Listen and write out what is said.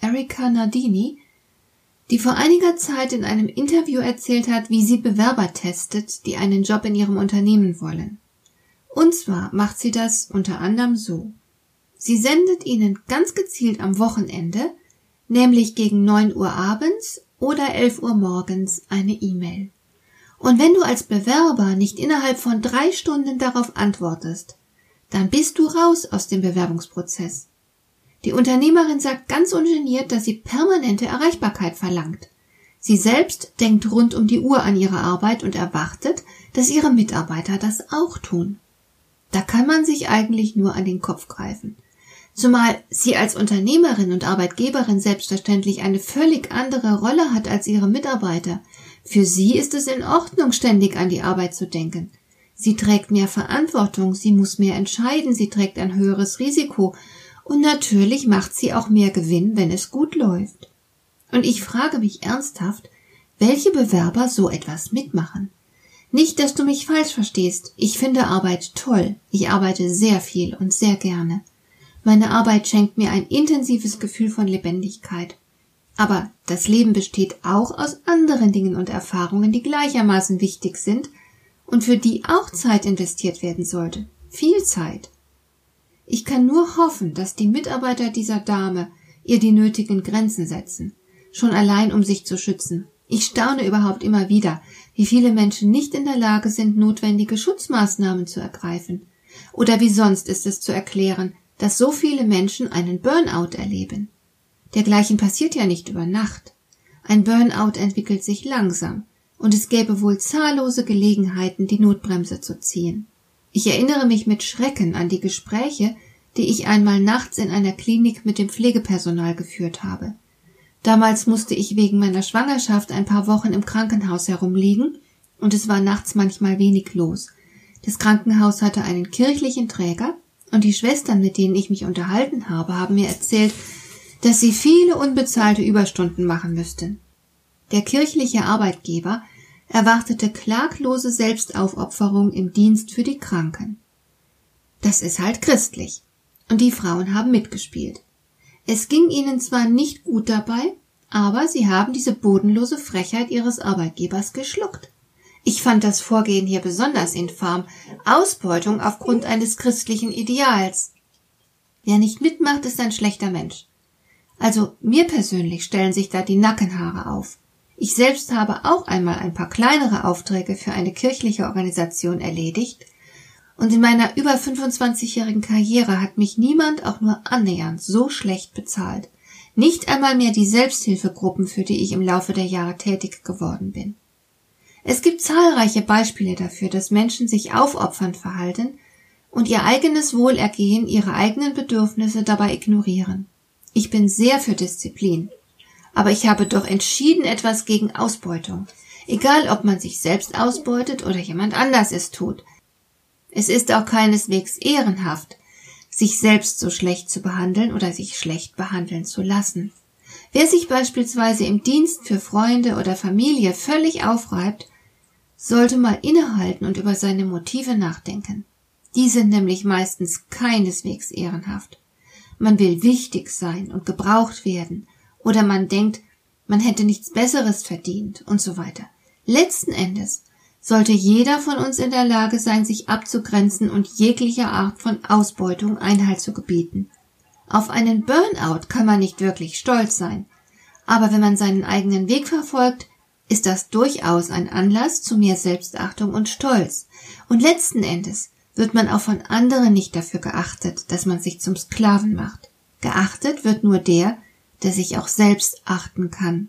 Erika Nardini, die vor einiger Zeit in einem Interview erzählt hat, wie sie Bewerber testet, die einen Job in ihrem Unternehmen wollen. Und zwar macht sie das unter anderem so. Sie sendet ihnen ganz gezielt am Wochenende, nämlich gegen 9 Uhr abends oder 11 Uhr morgens, eine E-Mail. Und wenn du als Bewerber nicht innerhalb von drei Stunden darauf antwortest, dann bist du raus aus dem Bewerbungsprozess. Die Unternehmerin sagt ganz ungeniert, dass sie permanente Erreichbarkeit verlangt. Sie selbst denkt rund um die Uhr an ihre Arbeit und erwartet, dass ihre Mitarbeiter das auch tun. Da kann man sich eigentlich nur an den Kopf greifen. Zumal sie als Unternehmerin und Arbeitgeberin selbstverständlich eine völlig andere Rolle hat als ihre Mitarbeiter. Für sie ist es in Ordnung, ständig an die Arbeit zu denken. Sie trägt mehr Verantwortung, sie muss mehr entscheiden, sie trägt ein höheres Risiko und natürlich macht sie auch mehr Gewinn, wenn es gut läuft. Und ich frage mich ernsthaft, welche Bewerber so etwas mitmachen. Nicht, dass du mich falsch verstehst. Ich finde Arbeit toll. Ich arbeite sehr viel und sehr gerne. Meine Arbeit schenkt mir ein intensives Gefühl von Lebendigkeit. Aber das Leben besteht auch aus anderen Dingen und Erfahrungen, die gleichermaßen wichtig sind und für die auch Zeit investiert werden sollte. Viel Zeit. Ich kann nur hoffen, dass die Mitarbeiter dieser Dame ihr die nötigen Grenzen setzen, schon allein um sich zu schützen. Ich staune überhaupt immer wieder, wie viele Menschen nicht in der Lage sind, notwendige Schutzmaßnahmen zu ergreifen. Oder wie sonst ist es zu erklären, dass so viele Menschen einen Burnout erleben. Dergleichen passiert ja nicht über Nacht. Ein Burnout entwickelt sich langsam, und es gäbe wohl zahllose Gelegenheiten, die Notbremse zu ziehen. Ich erinnere mich mit Schrecken an die Gespräche, die ich einmal nachts in einer Klinik mit dem Pflegepersonal geführt habe. Damals musste ich wegen meiner Schwangerschaft ein paar Wochen im Krankenhaus herumliegen, und es war nachts manchmal wenig los. Das Krankenhaus hatte einen kirchlichen Träger, und die Schwestern, mit denen ich mich unterhalten habe, haben mir erzählt, dass sie viele unbezahlte Überstunden machen müssten. Der kirchliche Arbeitgeber erwartete klaglose Selbstaufopferung im Dienst für die Kranken. Das ist halt christlich. Und die Frauen haben mitgespielt. Es ging ihnen zwar nicht gut dabei, aber sie haben diese bodenlose Frechheit ihres Arbeitgebers geschluckt. Ich fand das Vorgehen hier besonders infam. Ausbeutung aufgrund eines christlichen Ideals. Wer nicht mitmacht, ist ein schlechter Mensch. Also mir persönlich stellen sich da die Nackenhaare auf. Ich selbst habe auch einmal ein paar kleinere Aufträge für eine kirchliche Organisation erledigt, und in meiner über 25-jährigen Karriere hat mich niemand auch nur annähernd so schlecht bezahlt. Nicht einmal mehr die Selbsthilfegruppen, für die ich im Laufe der Jahre tätig geworden bin. Es gibt zahlreiche Beispiele dafür, dass Menschen sich aufopfernd verhalten und ihr eigenes Wohlergehen, ihre eigenen Bedürfnisse dabei ignorieren. Ich bin sehr für Disziplin aber ich habe doch entschieden etwas gegen Ausbeutung. Egal, ob man sich selbst ausbeutet oder jemand anders es tut. Es ist auch keineswegs ehrenhaft, sich selbst so schlecht zu behandeln oder sich schlecht behandeln zu lassen. Wer sich beispielsweise im Dienst für Freunde oder Familie völlig aufreibt, sollte mal innehalten und über seine Motive nachdenken. Die sind nämlich meistens keineswegs ehrenhaft. Man will wichtig sein und gebraucht werden oder man denkt, man hätte nichts Besseres verdient und so weiter. Letzten Endes sollte jeder von uns in der Lage sein, sich abzugrenzen und jeglicher Art von Ausbeutung Einhalt zu gebieten. Auf einen Burnout kann man nicht wirklich stolz sein, aber wenn man seinen eigenen Weg verfolgt, ist das durchaus ein Anlass zu mehr Selbstachtung und Stolz. Und letzten Endes wird man auch von anderen nicht dafür geachtet, dass man sich zum Sklaven macht. Geachtet wird nur der, der sich auch selbst achten kann.